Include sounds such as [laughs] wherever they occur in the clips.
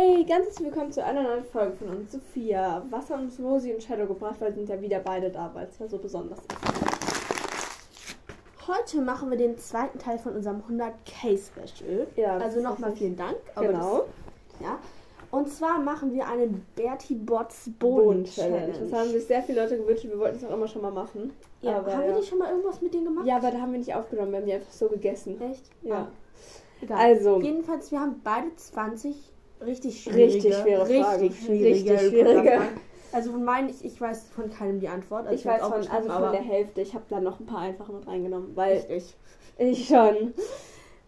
Hey, ganz herzlich willkommen zu einer neuen Folge von uns. Sophia, was haben uns Rosi und Shadow gebracht, weil sind ja wieder beide da, weil es ja so besonders ist. Heute machen wir den zweiten Teil von unserem 100k Special. Ja, also nochmal vielen Dank. Genau. Das, ja. Und zwar machen wir einen Bertie Bots Boden Challenge. Das haben sich sehr viele Leute gewünscht wir wollten es auch immer schon mal machen. ja, aber haben ja. wir nicht schon mal irgendwas mit denen gemacht? Ja, aber da haben wir nicht aufgenommen, wir haben die einfach so gegessen. Echt? Ja. Ah. Also. Jedenfalls, wir haben beide 20 richtig schwierige, Richtig schwere Fragen. richtig schwierige, Richtig schwierige. Fragen. Also von meinen, ich, ich weiß von keinem die Antwort. Also Ich weiß hab's von, also von der Hälfte. Ich habe da noch ein paar einfache mit reingenommen, weil ich. ich schon.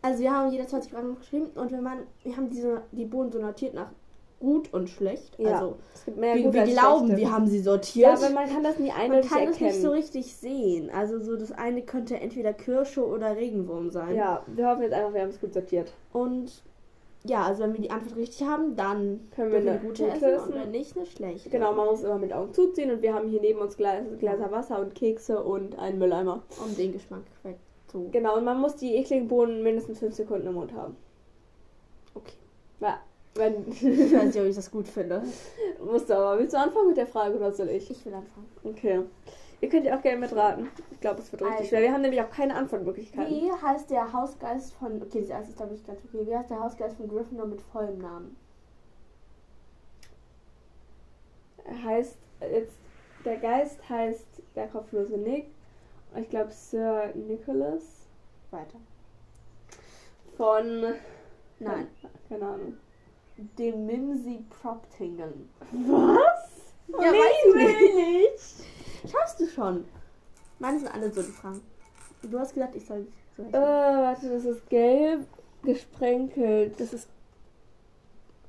Also wir haben jeder 20 Fragen geschrieben und wenn man, wir haben diese, die Boden so notiert nach gut und schlecht. Ja, Also es gibt mehr wir, wir als glauben, schlechte. wir haben sie Ja, sortiert. aber man kann das nie man eindeutig kann es erkennen. nicht so richtig sehen. Also so das eine könnte entweder Kirsche oder Regenwurm sein. ja, wir hoffen jetzt einfach, wir haben es gut sortiert. Und ja, also wenn wir die Antwort richtig haben, dann Können wir eine eine gute gute essen und wenn nicht, eine schlechte. Genau, man muss immer mit Augen zuziehen und wir haben hier neben uns Gläser, Gläser Wasser und Kekse und einen Mülleimer. Um den Geschmack zu. Genau, und man muss die ekligen Bohnen mindestens 5 Sekunden im Mund haben. Okay. Ja, wenn. Ich weiß [laughs] nicht, ob ich das gut finde. musst du aber. Willst du anfangen mit der Frage oder soll ich? Ich will anfangen. Okay. Ihr könnt ja auch gerne mitraten. Ich glaube, es wird richtig Also. schwer. Wir haben nämlich auch keine Antwortmöglichkeiten. Wie heißt der Hausgeist von. Okay, das erste ist glaube ich ganz okay. Wie heißt der Hausgeist von Gryffindor mit vollem Namen? Er heißt jetzt. Der Geist heißt der kopflose Nick. Und ich glaube Sir Nicholas Weiter. von. Nein. Keine Ahnung. Dem Mimsy Proptingen. Was? Ja, nee, weiß ich nicht. Schaffst du schon? Meine sind alle so die Fragen. Du hast gesagt, ich soll so Äh, warte, das ist gelb gesprenkelt. Das ist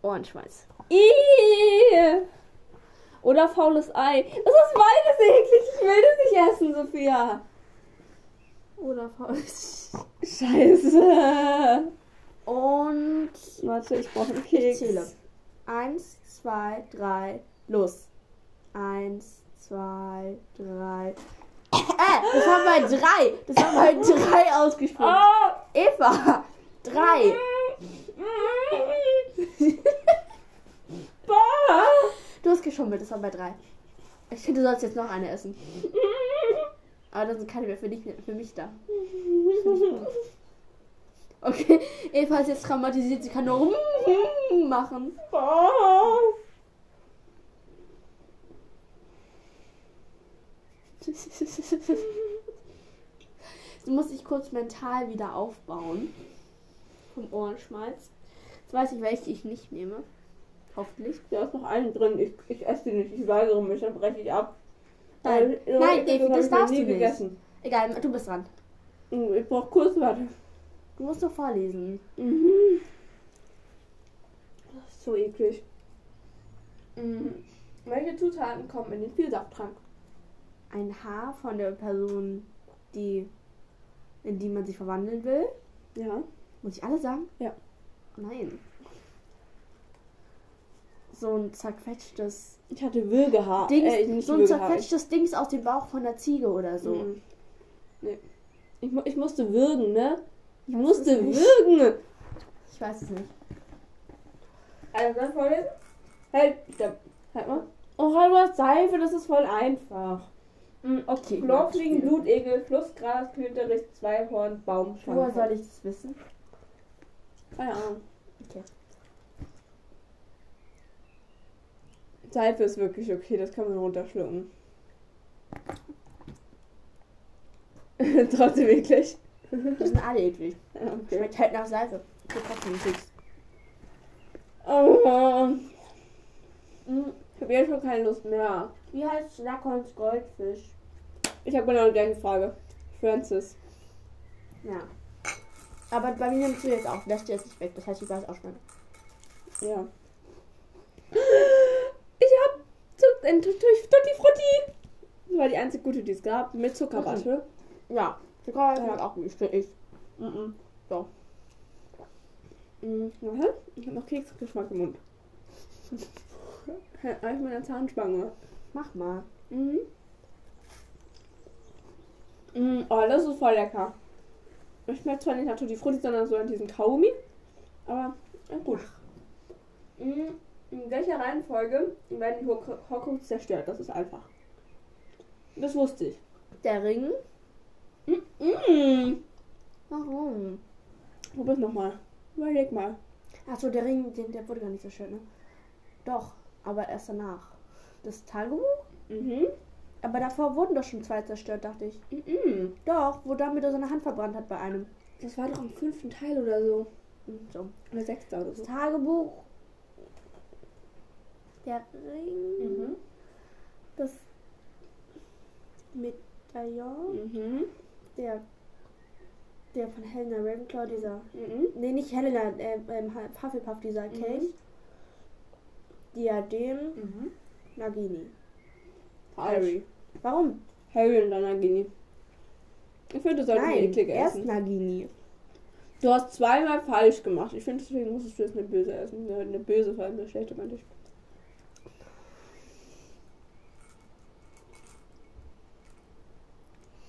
Ohrenschweiß. Oder faules Ei. Das ist beides eklig. Ich will das nicht essen, Sophia. Oder Faust. [laughs] Scheiße. Und Warte, ich brauche einen ich Keks. zähle. Eins, zwei, drei, los. Eins, zwei, drei. Äh, das war bei drei. Das war bei drei ausgesprochen. Oh. Eva, drei. Du hast geschummelt, das war bei drei. Ich finde, du sollst jetzt noch eine essen. Aber da sind keine mehr für, dich, für mich da. Okay, Eva ist jetzt traumatisiert, sie kann nur machen. [laughs] Du musst dich kurz mental wieder aufbauen. Vom Ohrenschmalz. Jetzt weiß ich, welche ich nicht nehme. Hoffentlich. Da ist noch einen drin. Ich, ich esse die nicht. Ich weigere mich. Dann breche ich ab. Nein, Weil, nein, hab David, das darfst du nicht. gegessen. Egal, du bist dran. Mm, Ich brauche kurz warte. Du musst nur vorlesen. Mhm. Das ist so eklig. Mhm. Welche Zutaten kommen in den Vielsafttrank? Ein Haar von der Person, die in die man sich verwandeln will. Ja. Muss ich alle sagen? Ja. Nein. So ein zerquetschtes Ich hatte Würgehaar. Dings, Äh, so ein zerquetschtes Dings aus dem Bauch von der Ziege oder so. Mhm. Nee. Ich, ich musste würgen, ne? Ich Weiß musste würgen. Ich weiß es nicht. Also dann vorlesen? Halt, stopp. Halt mal. Oh, halber Seife, das ist voll einfach. Mm, Okay. Chlorfliegen, Blutegel, Flussgras, Klöterich, Zweihorn, Baum, Woher soll ich das wissen? Keine Ahnung. Okay. Seife ist wirklich okay, das kann man runterschlucken. [laughs] Trotzdem eklig. Die sind alle eklig. [laughs] Ja, okay. Schmeckt halt nach Seife. Hab. Oh, ich habe jetzt schon keine Lust mehr. Wie heißt Schlackhorns Goldfisch? Ich habe genau die gleiche Frage. Francis. Ja. Aber bei mir nimmst du jetzt auch. Lässt du jetzt nicht weg. Das heißt, ich weiß auch schon. Ja. Ich hab Tutti Frutti. Das war die einzige gute, die es gab. Mit Zuckerwatte. Ja. Sogar Ja. auch gut. Ich. Mhm. So. Mhm. Ich habe noch Keksgeschmack im Mund. [laughs] Auf meiner Zahnspange. Mach mal. Mhm. Mhm. Oh, das ist voll lecker. Es schmeckt zwar nicht nach Tutti Frutti, sondern so an diesen Kaugummi. Aber ja, gut. Mm, In welcher Reihenfolge werden die Hor- Horcrux zerstört? Das ist einfach. Das wusste ich. Der Ring. Mm. Warum? Wo bist du nochmal? Überleg mal. Achso, der Ring, den, der wurde gar nicht zerstört, ne? Doch, aber erst danach. Das Tagebuch? Mhm. Aber davor wurden doch schon zwei zerstört, dachte ich. Mhm. Doch, wo Dumbledore seine Hand verbrannt hat bei einem. Das war doch im fünften Teil oder so. Hm, So. Oder sechster oder Das so. Tagebuch. Der Ring. Mhm. Das Medaillon. Mhm. Der. Der von Helena Ravenclaw, dieser. Mhm. Nee, nicht Helena, äh, ähm, Hufflepuff, dieser Mhm. Kelch. Diadem. Mhm. Nagini. Harry. Warum? Harry und dann Nagini. Ich finde, du solltest eine Nein, eklige erst essen. Nagini. Du hast zweimal falsch gemacht. Ich finde, deswegen musstest du jetzt eine böse essen. Eine, eine böse, vor allem eine schlechte, meinte ich.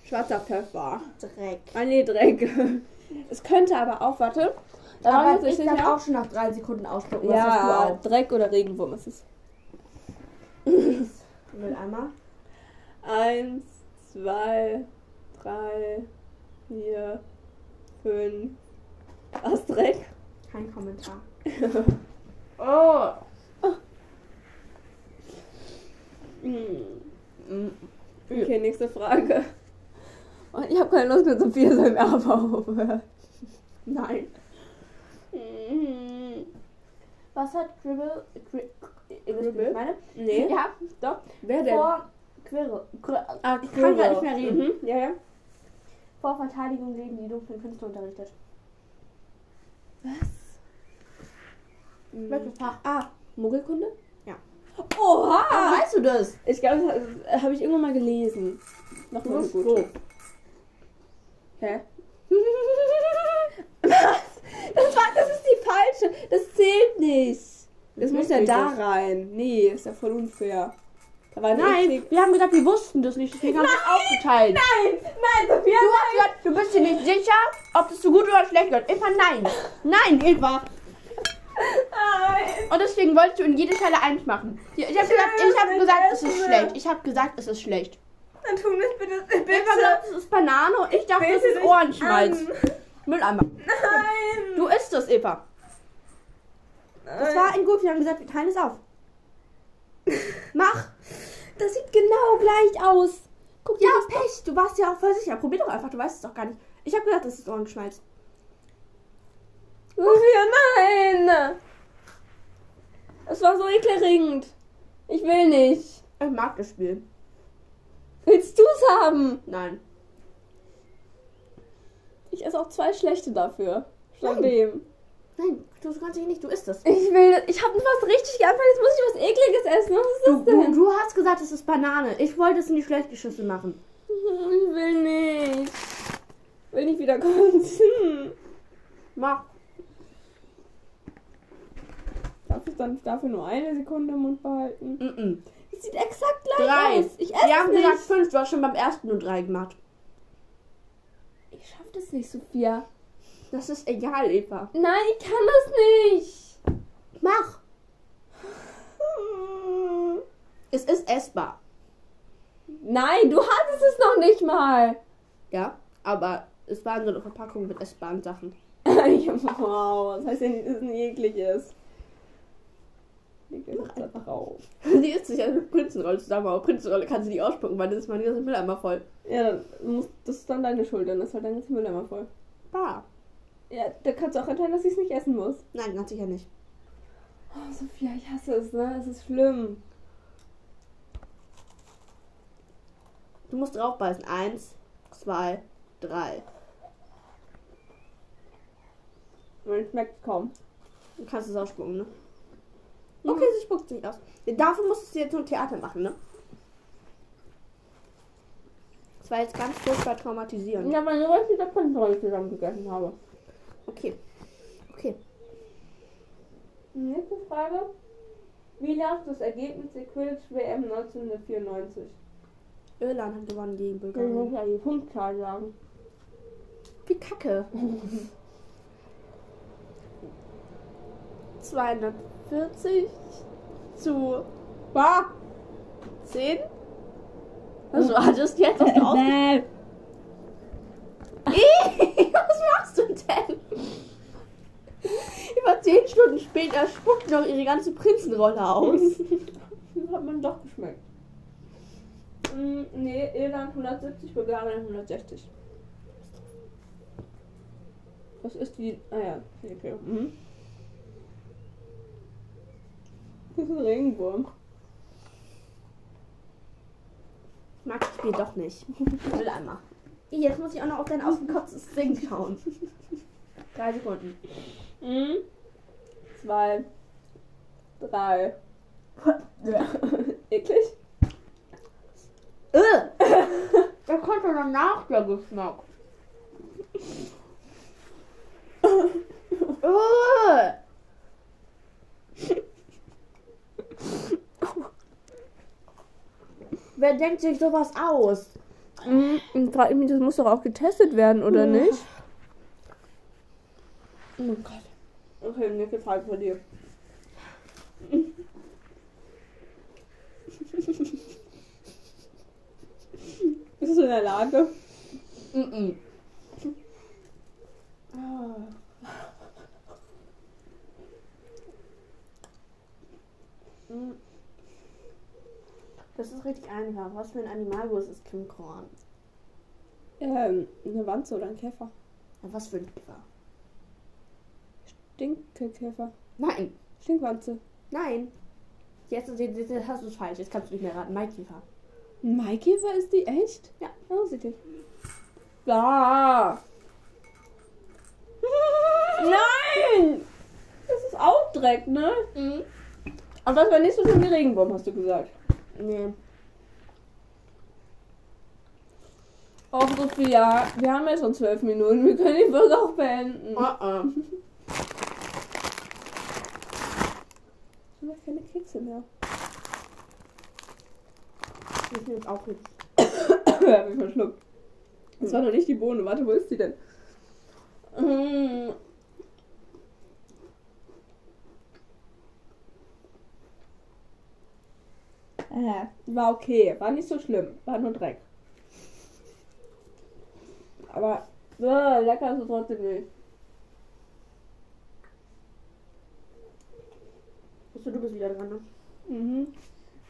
Schwarzer Pfeffer. Dreck. Ah, nee, Dreck. Es könnte aber auch, warte. Da war Aber mir ich darf auch schon nach drei Sekunden ausspucken. Ja? Dreck oder Regenwurm ist es. Mülleimer. Eins, zwei, drei, vier, fünf. Was Dreck? Kein Kommentar. [laughs] oh. Mm. Okay, nächste Frage. Und ich habe keine Lust mehr, Sophia soll mir aber aufhören. Nein. Was hat Gribble... Gri Ihr wisst, wie ich meine? Nee, [laughs] Ja, doch. wer denn? Vor... Quirre. Ah, ich kann gar nicht mehr reden. Mhm. Ja, ja. Vor Verteidigung gegen die dunklen Künste unterrichtet. Mhm. Welches Fach? Ah, Muggelkunde? Ja. Oha! Ah, weißt du das? Ich glaube, das habe ich irgendwann mal gelesen. Noch mal gut. so. Hä? [laughs] Was? Das, war, das ist die falsche. Das zählt nicht. Das muss ja da nicht. rein. Nee, ist ja voll unfair. Nein, eklig- wir haben gesagt, wir wussten das nicht, deswegen haben wir es aufgeteilt. Nein, nein, Sophia. Du hast gesagt, du bist dir nicht sicher, ob das so gut oder schlecht wird. Eva, nein. Nein, Eva. Nein. Und deswegen wolltest du in jede Stelle eins machen. Ich habe gesagt, ich nicht gesagt, es ist schlecht. Ich habe gesagt, es ist schlecht. Dann tu nicht bitte. bitte. Eva glaubt, es ist Banane und ich dachte, es ist Ohrenschmalz. Mülleimer. Nein. Du isst es, Eva. Das war ein gut. Wir haben gesagt, wir teilen es auf. [laughs] Mach. Das sieht genau gleich aus. Guck dir Ja, das Pech. Du warst ja auch voll sicher. Probier doch einfach. Du weißt es doch gar nicht. Ich habe gesagt, es ist Ohrenschmalz. Sophia, nein. Es war so ekelerregend. Ich will nicht. Ich mag das Spiel. Willst du es haben? Nein. Ich esse auch zwei schlechte dafür. Nein. dem. Nein, du kannst dich nicht. Du isst es. Ich will. Ich habe was richtig geanfangen. Jetzt muss ich was ekliges essen. Was ist Du, das du, denn? du hast gesagt, es ist Banane. Ich wollte es in die schlechte Schüssel machen. Ich will nicht. Will nicht wieder kotzen. [laughs] Mach. Darf ich dann dafür nur eine Sekunde im Mund behalten? Mm -mm. Das sieht exakt gleich Drei. aus. Ich esse Wir haben nicht. gesagt fünf. Du hast schon beim ersten nur drei gemacht. ich schaff das nicht, Sophia. Das ist egal, Eva. Nein, ich kann das nicht. Mach. Es ist essbar. Nein, du hattest es noch nicht mal. Ja, aber es war in so einer Verpackung mit essbaren Sachen. [laughs] wow, das heißt ja nicht, dass es nicht eklig ist. Leg dir das einfach auf. Die isst sich mit Prinzenrolle zusammen, aber Prinzenrolle kann sie nicht ausspucken, weil das ist mal die ganze Mülleimer voll. Ja, dann muss, das ist dann deine Schuld, dann ist halt dein ganzer Mülleimer voll. Bah. Ja, da kannst du auch entscheiden, dass ich es nicht essen muss. Nein, ganz sicher nicht. Oh, Sophia, ich hasse es, ne? Es ist schlimm. Du musst draufbeißen. Eins, zwei, drei. Man schmeckt kaum. Du kannst es ausspucken, ne? Okay, sie spuckt sich aus. Dafür musstest du jetzt nur Theater machen, ne? Das war jetzt ganz furchtbar traumatisierend. Ja, weil ich der Prinzenrolle zusammen gegessen habe. Okay. Okay. Nächste Frage. Wie lautet das Ergebnis der Quidditch WM 1994? Irland hat gewonnen gegen Ich muss Bulgarien. ja die Punktzahl sagen. Wie kacke. [laughs] 40 zu Bah! 10. Was war das jetzt? [laughs] Auf Bäh. Ih, Was machst du denn? Über 10 Stunden später spuckt noch ihre ganze Prinzenrolle aus. [laughs] Hat man doch geschmeckt. Mm, nee, Irland 170, Bulgarien 160. Das ist die. Ah ja, okay. Mhm. Das ist ein Regenwurm. Ich mag das Spiel doch nicht. Ich [laughs] will einmal. Jetzt muss ich auch noch auf dein ausgekotztes Ding schauen. Drei Sekunden. Mhm. Zwei. Drei. [laughs] Eklig? Äh! [laughs] Da kommt doch danach der Geschmack. Äh! Wer denkt sich sowas aus? Mhm. Mich, das muss doch auch getestet werden, oder Ja. nicht? Oh mein Gott. Okay, nächste Frage von dir. Bist du in der Lage? Mhm. Mm. Das ist richtig einfach. Was für ein Animalwurst ist Kim Korn? Ähm, eine Wanze oder ein Käfer? Ja, was für ein Käfer? Stinkekäfer. Nein, Stinkwanze. nein. Jetzt, jetzt, jetzt, hast du es falsch. Jetzt kannst du nicht mehr raten. Maikäfer. Maikäfer ist die echt? Ja. Oh, sieht die. Da! Nein! Das ist auch Dreck, ne? Mhm. Aber das war nicht so schlimm wie Regenwurm, hast du gesagt. Nee. Och, Sophia, wir haben ja schon zwölf Minuten. Wir können die Folge auch beenden. Uh -uh. [laughs] Ich habe keine Kekse mehr. Ich nehme jetzt auch richtig. [coughs] hab ich verschluckt. Das war noch nicht die Bohne. Warte, wo ist die denn? Mm. Äh, war okay. War nicht so schlimm. War nur Dreck. Aber äh, lecker ist es trotzdem nicht. Achso, du bist wieder dran, ne? Mhm.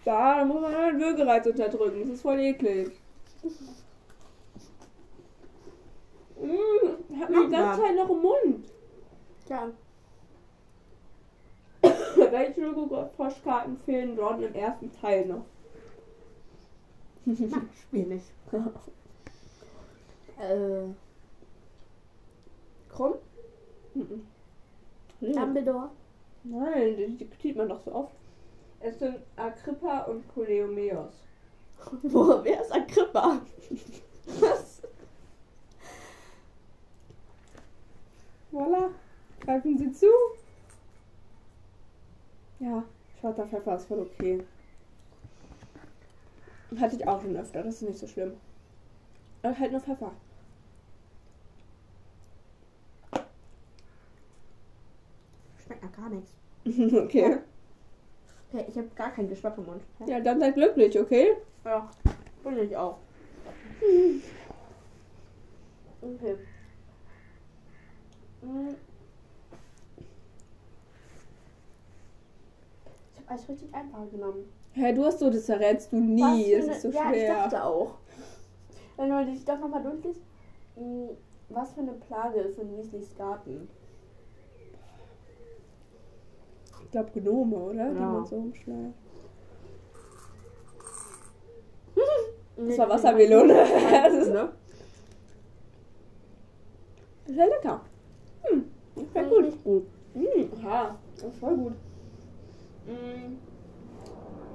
Da, da muss man den Würgereiz unterdrücken. Das ist voll eklig. Mmh, hat mir die ganze Zeit noch im Mund. Ja. [coughs] Welche Logo-Postkarten fehlen dort im ersten Teil noch? Spiel nicht. [laughs] Äh. Krumm? Nee. Dumbledore? Nein, die, die sieht man doch so oft. Es sind Agrippa und Coleomeos. [laughs] Wo? Wer ist Agrippa? Was? Voila. Greifen Sie zu. Ja, schwarzer Pfeffer ist voll okay. Hatte ich auch schon öfter, das ist nicht so schlimm. Aber halt nur Pfeffer. Schmeckt nach gar nichts. [laughs] okay. Okay, ich habe gar keinen Geschmack im Mund. Ja, dann seid glücklich, okay? Ja, bin ich auch. Okay. Mm. Ich habe alles richtig einfach genommen. Hä, du hast so, das verrätst du nie. Es ist so ja, ich dachte auch. Wenn du dich doch nochmal durchliest. mm, Was für eine Plage ist in Weasleys Garten? Ich glaube Gnome, oder? Die Ja. man so umschneidet. [laughs] Das war Wassermelone. Das [laughs] ist, [laughs] ne? ist ja lecker. Hm, das schmeckt Gut. gut. Nicht gut. Hm, ja, das ist voll gut. Hm.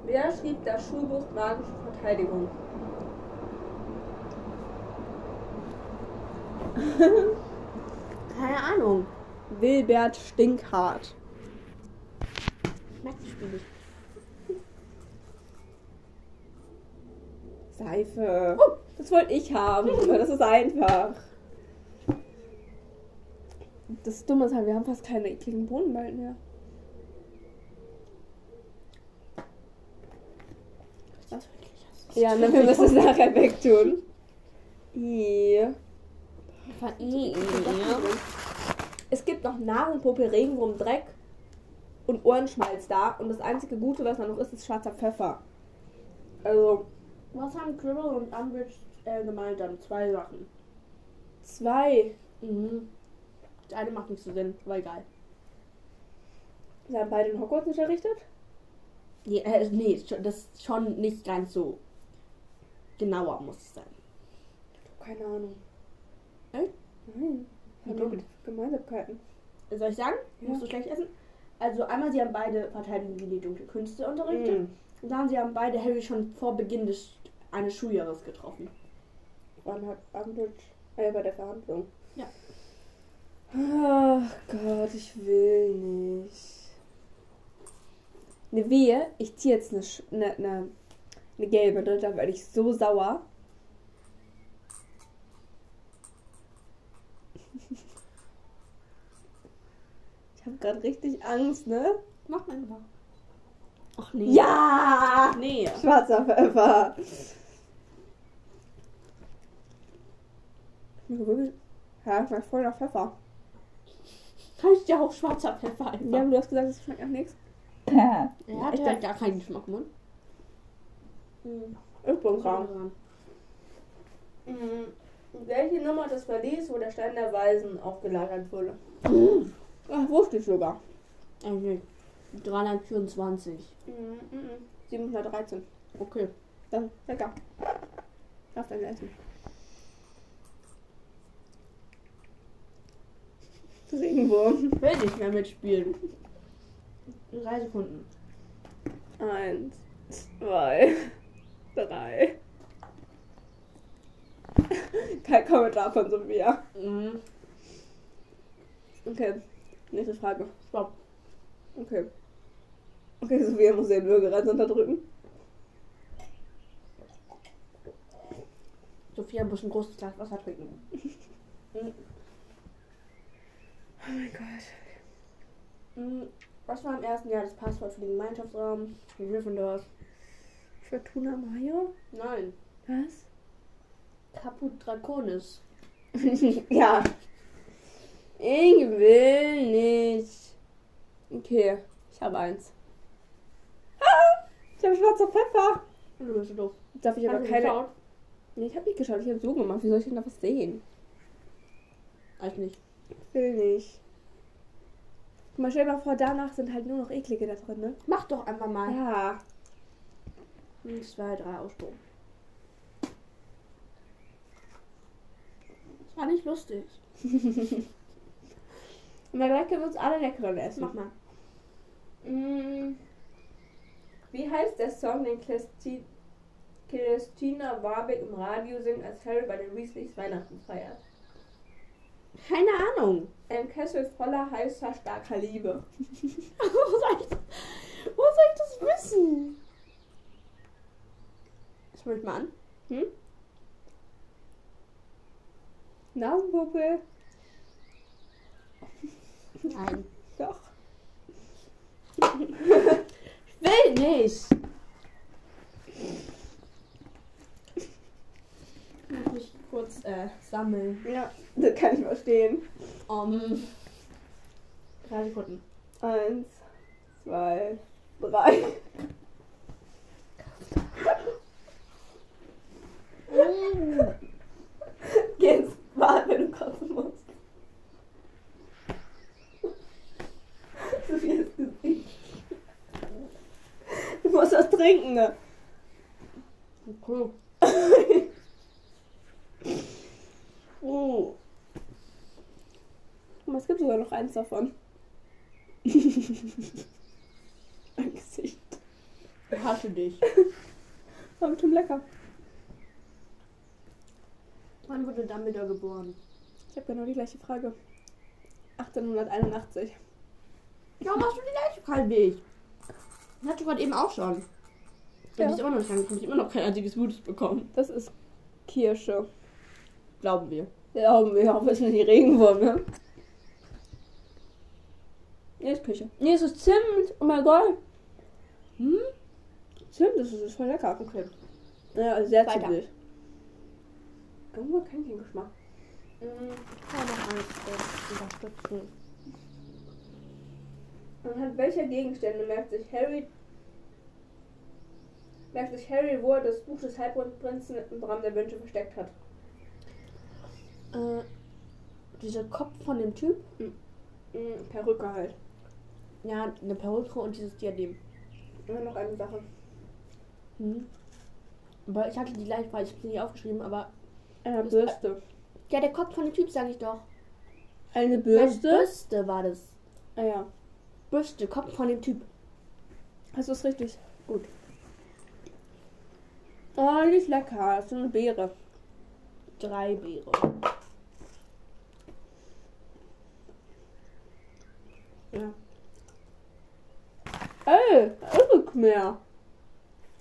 Wer schrieb das Schulbuch Magische Verteidigung? Keine Ahnung. Wilbert Stinkhart. Ich schmeckt das Spiel nicht. Seife. Oh, das wollte ich haben. Das ist einfach. Das Dumme ist halt, wir haben fast keine ekligen Bohnen bald mehr. Das ist das ja, müssen wir es nachher wegtun. I. Es gibt noch Nahrung, Popel, Regenwurm, Dreck und Ohrenschmalz da. Und das einzige Gute, was da noch ist, ist schwarzer Pfeffer. Also Was haben Cribble und Umbridge äh, gemeinsam? Zwei Sachen. zwei. Mhm. Das eine macht nicht so Sinn, aber egal. Sie haben beide in Hogwarts unterrichtet. Nee, äh, nee, das ist schon nicht ganz so genauer muss es sein. Keine Ahnung. Echt? Nein. Haben mit Gemeinsamkeiten. Soll ich sagen? Ja. Musst du schlecht essen? Also einmal, sie haben beide gegen die dunkle Künste unterrichtet. Mhm. Und dann sie haben beide Harry schon vor Beginn des eines Schuljahres getroffen. Wann hat Umbridge? Äh, bei der Verhandlung. Ja. Ach Gott, ich will nicht. Eine Wehe, ich ziehe jetzt eine, eine, eine, eine gelbe, ne? da werde ich so sauer. Habe gerade richtig Angst, ne? Mach mal einfach. Ach nee. Ja! Nee. Schwarzer Pfeffer. Ja, schmeckt voll nach Pfeffer. Heißt ja auch schwarzer Pfeffer Ja, einfach. aber du hast gesagt, es schmeckt nach nichts. Hat Ich ja dachte- gar keinen Geschmack Mund. Ich bin krank. Mhm. Welche Nummer des Verlies, wo der Stein der Weisen aufgelagert wurde? Ach, wusste ich sogar. Eigentlich 324. Mhm, mhm. 713. Okay. Dann, lecker. Darf dein Essen. Regenwurm. Will nicht mehr mitspielen. Drei Sekunden. Eins, zwei, [laughs] drei. Kein Kommentar von Sophia. Mhm. Okay, nächste Frage. Stopp. Okay. Okay, Sophia muss den Bürgerreiz unterdrücken. Sophia muss ein großes Glas Wasser trinken. [laughs] Oh mein Gott. Mhm. Was war im ersten Jahr das Passwort für den Gemeinschaftsraum? Gryffindors. Fortuna Mayo? Nein. Was? Caput Draconis. [laughs] ja. Ich will nicht. Okay, ich habe eins. Ah, ich habe schwarzer Pfeffer. Du bist so doof. Darf ich aber Hast keine. geschaut? Nee, ich habe nicht geschaut, ich habe so gemacht. Wie soll ich denn da was sehen? Weiß nicht. Ich will nicht. Guck mal, stell dir mal vor, danach sind halt nur noch eklige da drin, ne? Mach doch einfach mal. Ja. Eins, zwei, drei, Ausspruch. Das war nicht lustig. [laughs] Und dann gleich können wir uns alle leckeren essen. Mach mal. Mm. Wie heißt der Song, den Christi Christina Warbeck im Radio singt, als Harry bei den Weasleys Weihnachten feiert? Keine Ahnung. Ein Kessel voller heißer, starker Liebe. [laughs] wo, soll ich, wo soll ich das wissen? Schau mich mal an. Hm? Nasenpuppe? Nein. Doch. [laughs] Will nicht. Ich muss mich kurz äh, sammeln. Ja, das kann ich verstehen. Um, drei Sekunden. Eins, zwei, drei. [laughs] Geh ins Bad, wenn du kotzen musst. Sophias Gesicht. Du musst was trinken, ne? Cool. [laughs] Oh. Es gibt sogar noch eins davon. [laughs] mein Gesicht. Ich hasse dich. [laughs] War bestimmt lecker. Wann wurde Dumbledore geboren? Ich habe genau die gleiche Frage. 1881. Warum hast du die gleiche Frage wie ich? Das hatte ich gerade eben auch schon. Und Ja. die ist immer noch nicht angekommen. Ich habe immer noch kein einziges Gutes bekommen. Das ist Kirsche. Glauben wir. Ja, wir auch wissen die Regenwurm, ne? Nee, ist Küche. Nee, es ist Zimt. Oh mein Gott. Hm? Zimt, das ist voll lecker. Okay. Ja, also sehr Weiter. wild. Irgendwo kann ich den Geschmack. Kann noch eins äh, unterstützen. Anhand welcher Gegenstände merkt sich Harry merkt sich Harry, wo er das Buch des Halbprinzen im Raum der Wünsche versteckt hat. Äh, dieser Kopf von dem Typ. Mm, Perücke halt. Ja, eine Perücke und dieses Diadem. Immer noch eine Sache. Hm. Aber ich hatte die gleich, weil ich habe sie nicht aufgeschrieben, aber. Eine Das- Bürste. Ja, der Kopf von dem Typ, sage ich doch. Eine Bürste? Bürste war das. Ah ja. Bürste, Kopf von dem Typ. Du es richtig? Gut. Oh, die ist lecker. Das ist eine Beere. Drei Beere. Ja. Ey, irre mehr.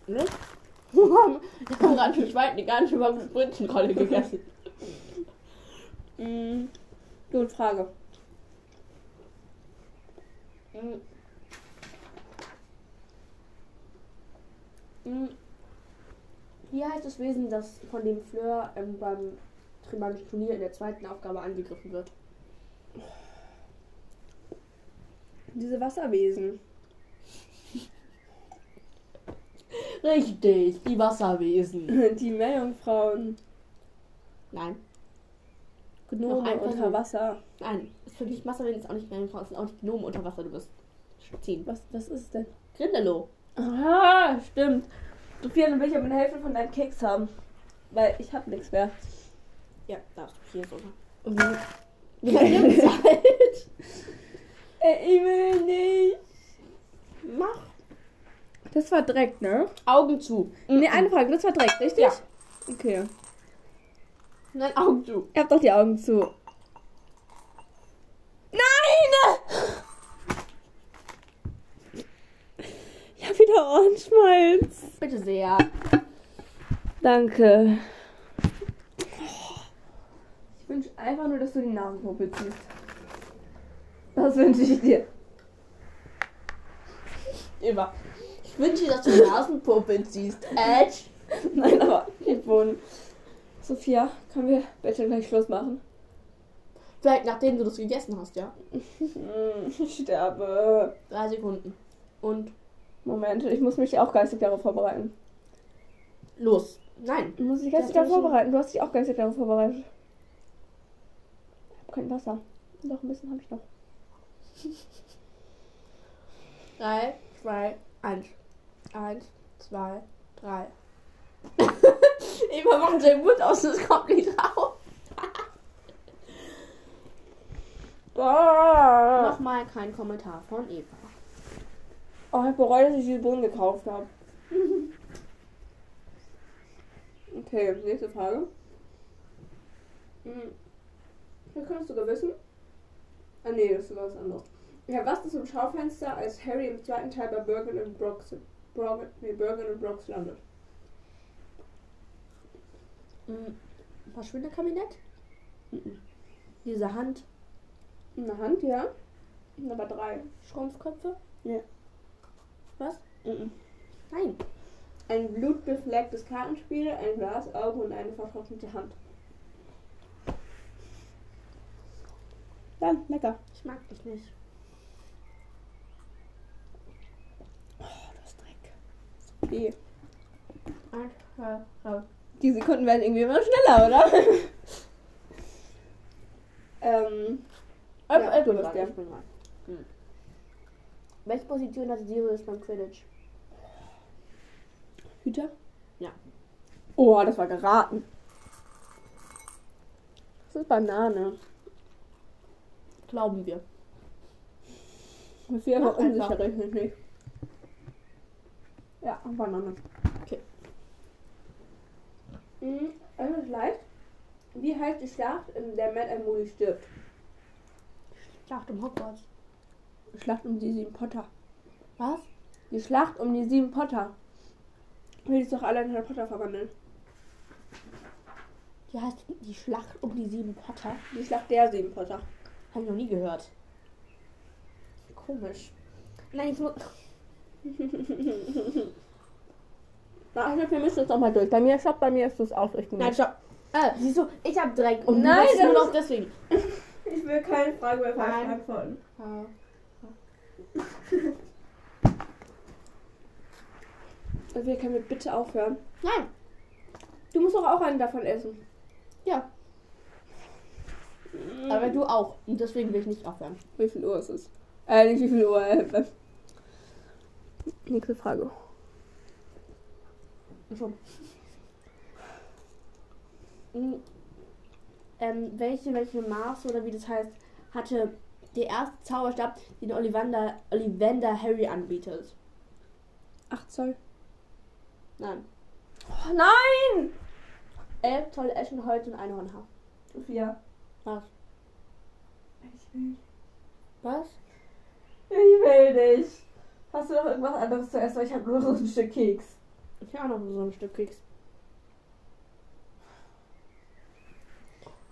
Ne? [laughs] Wir haben gerade schon Schwein, die ganze Prinzenrolle gegessen. [laughs] Mm. Gute Frage. Mhm. Mhm. Wie heißt das Wesen, das von dem Fleur ähm, beim Trimanischen Turnier in der zweiten Aufgabe angegriffen wird? Diese Wasserwesen. [laughs] Richtig, die Wasserwesen. [laughs] Die Meerjungfrauen. Nein, Gnome unter. Wasser. nein, für dich Wasserwesen ist auch nicht mehr es sind auch nicht Gnomen unter Wasser, du bist ziehen. Was, was ist denn? Grindelow. Ah, stimmt. Sophia, dann will ich aber eine Hälfte von deinem Keks haben. Weil ich hab nichts mehr. Ja, darfst du hier sogar. Mhm. Wir haben Zeit. Ey, ich will nicht. Mach Das war Dreck, ne? Augen zu. Ne, eine Frage, das war Dreck, richtig? Ja. Okay. Nein, Augen zu. Ich hab doch die Augen zu. Nein! Ich hab wieder Ohrenschmalz. Bitte sehr. Danke. Ich wünsche einfach nur, dass du die Nasenpuppe ziehst. Das wünsche ich dir. Immer. Ich wünsche dir, dass du Nasenpuppe ziehst. Edge. Nein, aber ich wohne. Sophia, können wir bitte gleich Schluss machen? Vielleicht nachdem du das gegessen hast, ja. [laughs] Ich sterbe. Drei Sekunden. Und Moment, ich muss mich auch geistig darauf vorbereiten. los. Nein. Muss ich geistig Das darauf vorbereiten? Du hast dich auch geistig darauf vorbereitet. Ich hab kein Wasser. Doch, ein bisschen habe ich noch. [laughs] Drei, zwei, eins. Eins, zwei, drei. [laughs] Eva macht den Mund aus, das kommt nicht raus. [laughs] Ah. Nochmal kein Kommentar von Eva. Oh, ich bereue, dass ich diese Bohnen gekauft habe. Okay, nächste Frage. Hm. Das kannst du sogar wissen. Ah nee, das ist was anderes. Ja, was ist im Schaufenster, als Harry im zweiten Teil bei Bergen und Brooks, Bergen, nee, Bergen und Brooks landet? Mhm. Verschwinderkabinett? Mhm. Diese Hand. Eine Hand, ja. Aber drei. Schrumpfköpfe? Ja. Was? Mhm. Nein. Ein blutbeflecktes Kartenspiel, ein Glasauge und eine vertrocknete Hand. Dann, lecker. Ich mag dich nicht. Oh, das ist Dreck. Okay. Die Sekunden werden irgendwie immer schneller, oder? [laughs] ähm. Äh, Ja, bist der. Ich bin dran. Hm. Welche Position hatte Sirius beim Quidditch? Hüter? Ja. Oh, das war geraten. Das ist Banane. Glauben wir. Das ist einfach. unsicher, ich nicht. Ja, Banane. Okay. Mhm, das ist leicht. Wie heißt die Schlacht, in der Matt Moody stirbt? Schlacht um Hogwarts. Die Schlacht um die sieben Potter. Was? Die Schlacht um die sieben Potter. Will ich doch alle in Harry Potter verwandeln. Die heißt die Schlacht um die sieben Potter. Die Schlacht der sieben Potter. Habe ich noch nie gehört. Komisch. Nein, ich muss. [laughs] Warte, wir müssen es nochmal durch. Bei mir, stopp, bei mir ist das ausrichten. Nein, stopp. Äh, siehst du, ich hab Dreck und Nein, weißt nur das noch deswegen. [laughs] Ich will keine Frage mehr beantworten. Wir können wir bitte aufhören. Nein. Du musst doch auch einen davon essen. Ja. Aber du auch. Und deswegen will ich nicht aufhören. Wie viel Uhr ist es? Äh, nicht wie viel Uhr. Äh, nächste Frage. Schon. Mm, Ähm, welche, welche Maß oder wie das heißt, hatte der erste Zauberstab, den Ollivander, Ollivander Harry anbietet? 8 Zoll. Nein. Oh, nein! Elf tolle Eschenholz und Einhornhaar. Vier. Was? Ich will. Was? Ich will nicht. Hast du noch irgendwas anderes zu essen? Ich habe nur so ein Stück Keks. Ich habe auch noch so ein Stück Keks.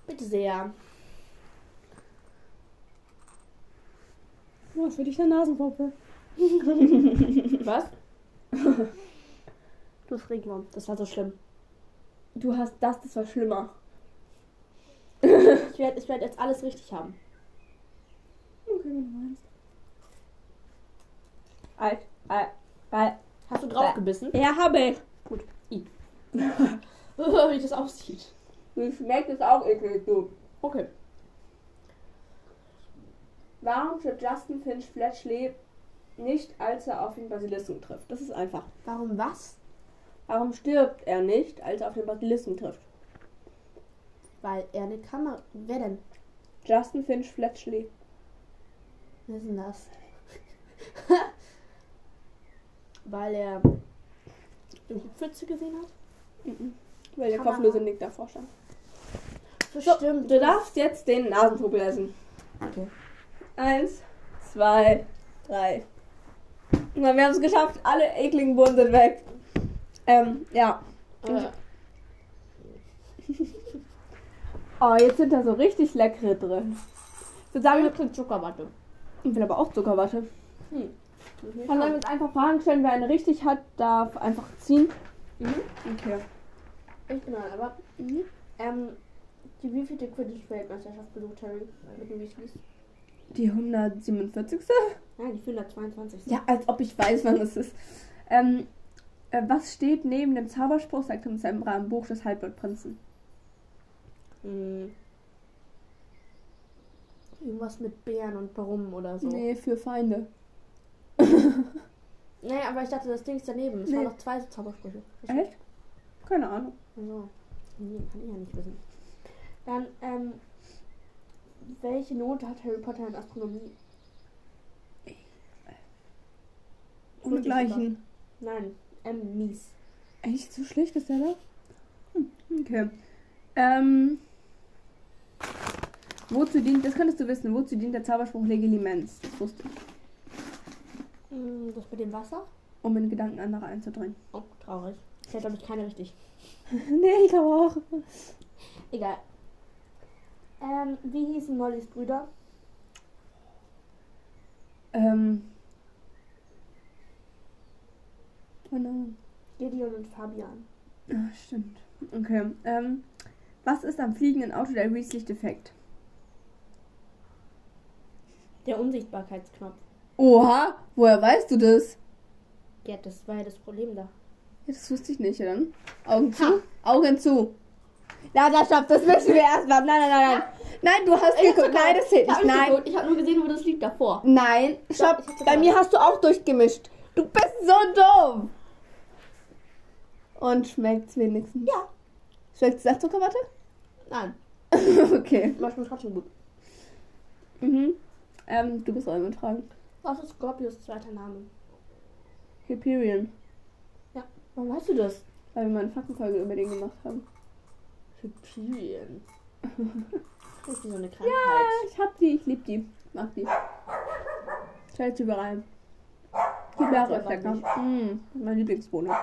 Bitte sehr. Oh, für dich eine Nasenpuppe. [laughs] Was? du hast Regenwurm. Das war so schlimm. Du hast das, das war schlimmer. Ich werde ich werd jetzt alles richtig haben. Okay, wenn du meinst. Alt, alt, alt. Hast du drauf gebissen? Ja, habe ich. [laughs] [laughs] Wie das aussieht. Wie schmeckt es auch eklig, du. Okay. Warum stirbt Justin Finch Fletchley nicht, als er auf den Basilisken trifft? Das ist einfach. Warum was? Warum stirbt er nicht, als er auf den Basilisken trifft? Weil er eine Kamera. Wer denn? Justin Finch Fletchley. Wer ist denn das? [laughs] Weil er die Pfütze gesehen hat? Weil der Kamera. kopflose Nick davor stand. So. Du darfst jetzt den Nasenpopel essen. Okay. Eins, zwei, drei. Na, wir haben es geschafft. Alle ekligen Bohnen sind weg. Ähm, ja. Äh, [laughs] Oh, jetzt sind da so richtig leckere drin. Ich würde sagen, wir kriegen Zuckerwatte. ich will aber auch Zuckerwatte. Hm. Kann man uns einfach Fragen stellen, wer eine richtig hat, darf einfach ziehen. Mhm. Okay. Ich bin dran, aber. Ähm, die wievielte Quidditch-Weltmeisterschaft besucht Harry mit den Weasleys? Die 147. Nein, die 422. Ja, als ob ich weiß, wann es ist. Ähm, äh, was steht neben dem Zauberspruch, sagt uns Sembra im Buch des Halbblutprinzen? Hm. Irgendwas mit Bären und Brummen oder so. Nee, für Feinde. [laughs] Nee, aber ich dachte, das Ding ist daneben. Es Nee. waren noch zwei Zaubersprüche. Echt? Keine Ahnung. Also, nee, kann ich ja nicht wissen. Dann, ähm, welche Note hat Harry Potter in Astronomie? Ohne Gleichen. Nein, M, mies. Echt? So schlecht ist der da? Hm, okay. Ähm. Wozu dient, das könntest du wissen, wozu dient der Zauberspruch Legilimens? Das wusste ich. Hm, Das mit dem Wasser? Um in Gedanken anderer einzudringen. Oh, traurig. Ich hätte, glaube ich, keine richtig. [laughs] nee, ich glaube auch. Egal. Ähm, wie hießen Mollys Brüder? Ähm. Oh nein. Gideon und Fabian. Ah, stimmt. Okay. Ähm. Was ist am fliegenden Auto der defekt? Der Unsichtbarkeitsknopf. Oha, woher weißt du das? Ja, das war ja das Problem da. Ja, das wusste ich nicht, ja dann. Augen zu. Ha. Augen zu. Ja, das stopp, das müssen wir erstmal. Nein, nein, nein, nein. Nein, du hast geguckt. Nein, das zählt Ich nicht. habe Nein. ich hab nur gesehen, wo das liegt davor. Nein, stopp. ich Bei sogar- mir hast du auch durchgemischt. Du bist so dumm. Und schmeckt's wenigstens? Ja. Schmeckt's nach Zuckerwatte? Nein, [laughs] okay. aber schmeckt trotzdem gut. Mhm. Ähm, du bist auch mit Fragen. Was ist Scorpius zweiter Name? Hyperion. Warum weißt du das? Weil wir mal eine Faktenfolge über den gemacht haben. Hyperion. Das [laughs] ist so eine Ja, Krankheit. ich hab die, ich lieb die. Ich mag die. Stellt sie überall. Die Ja, ist mag lecker. ich. Mm, mein Lieblingsbohne.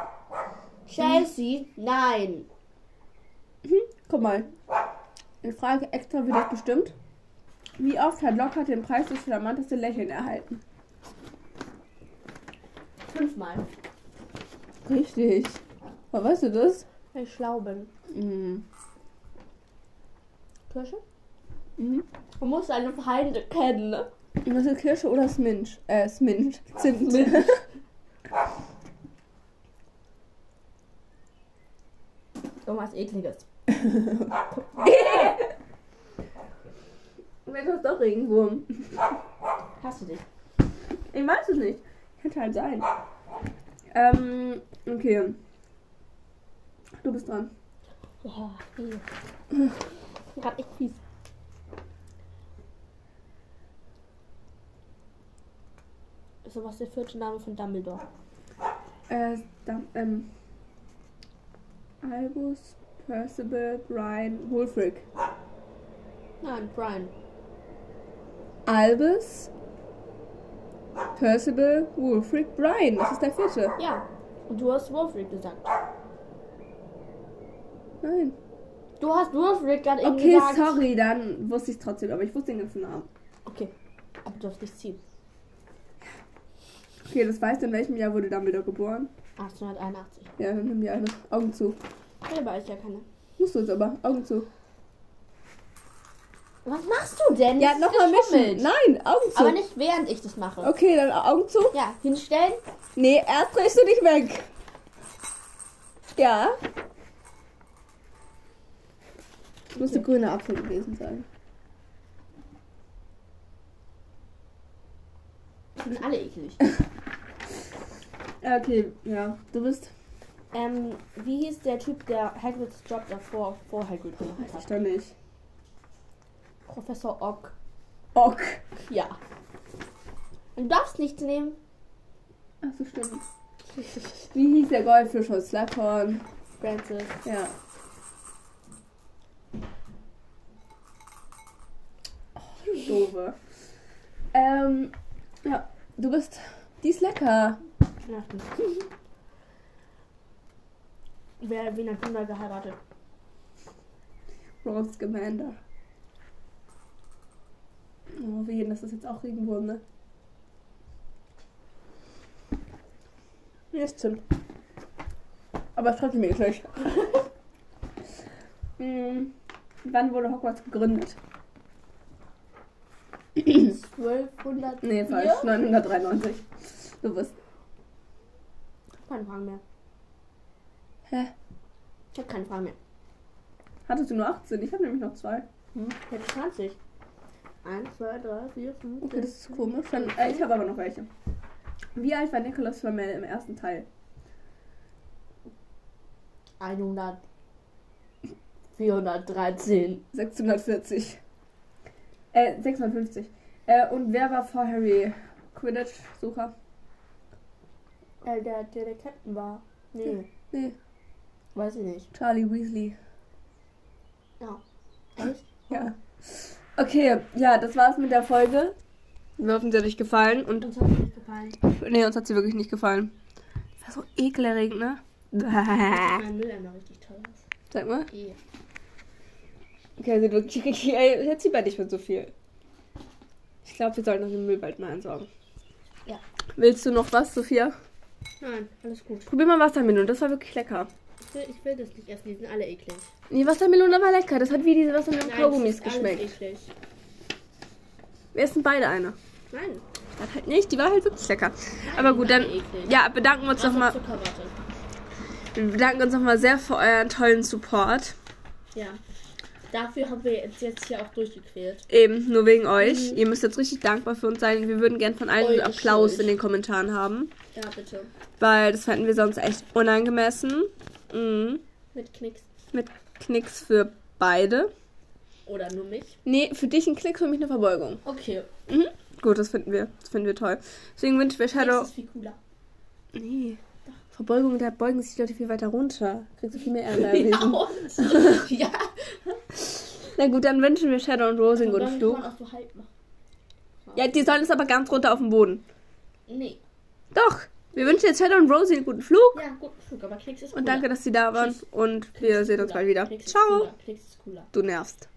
Chelsea? Nein. Guck mal. Eine Frage extra wird das bestimmt. Wie oft hat Lockhart den Preis des charmanteste Lächeln erhalten? Fünfmal. Richtig. Woher weißt du das? Weil ich schlau bin. Mhm. Kirsche? Mhm. Man muss seine Feinde kennen, ne? Das ist Kirsche oder Sminch? Äh, Sminch. Zimt. [laughs] Irgendwas ekliges. [laughs] Vielleicht ist doch Regenwurm. Hast du dich? Ich weiß es nicht. Könnte halt sein. Ähm, okay. Du bist dran. Ja, fies. [laughs] Gerade echt fies. So was ist der vierte Name von Dumbledore? Äh, dann, ähm. Albus, Percival, Brian, Wulfric. Nein, Brian. Albus, Percival, Wulfric, Brian. Das ist der vierte. Ja. Und du hast Wolfric gesagt. Nein. Du hast Wolfric gerade eben Okay, gesagt. sorry, dann wusste ich es trotzdem, aber ich wusste den ganzen Namen. Okay. Aber du darfst nicht ziehen. Okay, das weißt du, in welchem Jahr wurde Dumbledore geboren? 1881. Ja, dann nimm dir eine. Augen zu. Ich ja keine. Musst du jetzt aber. Augen zu. Was machst du denn? Ja, nochmal mischen. Nein, Augen zu. Aber nicht während ich das mache. Okay, dann Augen zu. Ja, hinstellen. Nee, erst drehst du dich weg. Ja. Das müsste grüne Apfel gewesen sein. Die sind alle eklig. [laughs] Ja, Okay, ja. Du bist. ähm, wie hieß der Typ, der Hagrids Job davor vor Hagrid gemacht Weiß ich hat? doch nicht. Professor Ock. Ok. Ja. Und du darfst nichts nehmen. Ach so, stimmt. Wie hieß der Goldfisch aus Slughorn? Francis. Ja. Oh, Doofe. Ähm, ja, du bist. Die ist lecker. Weihnachten. [laughs] Wer, wen hat Wunder geheiratet? Rose Scamander. Oh, wie das ist jetzt auch Regenwurm, ne? Hier ist Zimt. Aber es trotzdem eklig. [laughs] Hm, Wann wurde Hogwarts gegründet? 1200. Nee, falsch. 993. Du bist. Keine Fragen mehr. Hä? Ich habe keine Fragen mehr. Hattest du nur 18? Ich habe nämlich noch zwei. Hm? Ich habe 20. 1, 2, 3, 4, 5, Okay, das ist komisch. Dann, äh, ich habe aber noch welche. Wie alt war Nicholas Flamel im ersten Teil? 100. 413. 640. Äh, 650. Äh, und wer war vor Harry? Quidditch-Sucher? Äh, der, der der Captain war. Nee, Nee, weiß ich nicht. Charlie Weasley. Ja. Echt? Ja. Okay, ja, das war's mit der Folge. Wir hoffen, sie hat euch gefallen. Und Uns hat es nicht gefallen. nee, uns hat sie wirklich nicht gefallen. Das war so ekelerregend, ne? Mein Mülleimer richtig toll aus. Sag mal. Eh. Okay, also du, [laughs] ey, jetzt sieht bei nicht mehr so viel. Ich glaube, wir sollten noch den Müll bald mal entsorgen. Ja. Willst du noch was, Sophia? Nein, alles gut. Probier mal Wassermelone, das war wirklich lecker. Ich will, ich will das nicht essen, die sind alle eklig. Nee, Wassermelone war lecker. Das hat wie diese Wassermelone Nein, Kaugummis das ist geschmeckt. Eklig. Wir essen beide eine. Nein. Das halt nicht, die war halt wirklich lecker. Aber gut, dann ja, bedanken wir uns nochmal. Wir bedanken uns nochmal sehr für euren tollen Support. Ja. Dafür haben wir jetzt, jetzt hier auch durchgequält. Eben, nur wegen euch. Ihr müsst jetzt richtig dankbar für uns sein. Wir würden gern von allen Eure Applaus in den Kommentaren haben. Ja, bitte. Weil das fänden wir sonst echt unangemessen. Mhm. Mit Knicks. Mit Knicks für beide. Oder nur mich. Nee, für dich ein Knick, für mich eine Verbeugung. Okay. Mhm. Gut, das finden wir. Das finden wir toll. Deswegen wünschen wir Shadow. Das ist viel cooler. Nee. Verbeugung, da beugen sich die Leute viel weiter runter. Kriegst du viel mehr [laughs] Ärger. Ja, [laughs] Ja. Na gut, dann wünschen wir Shadow und Rose einen guten Flug. kann man auch so halb machen. Ja, die sollen es aber ganz runter auf dem Boden. Nee. Doch. Wir wünschen jetzt Shadow und Rosie einen guten Flug. Ja, guten Flug, aber Knicks ist cooler. Und danke, dass sie da waren. Tschüss. Und wir ist sehen uns bald wieder. Ciao. Du nervst.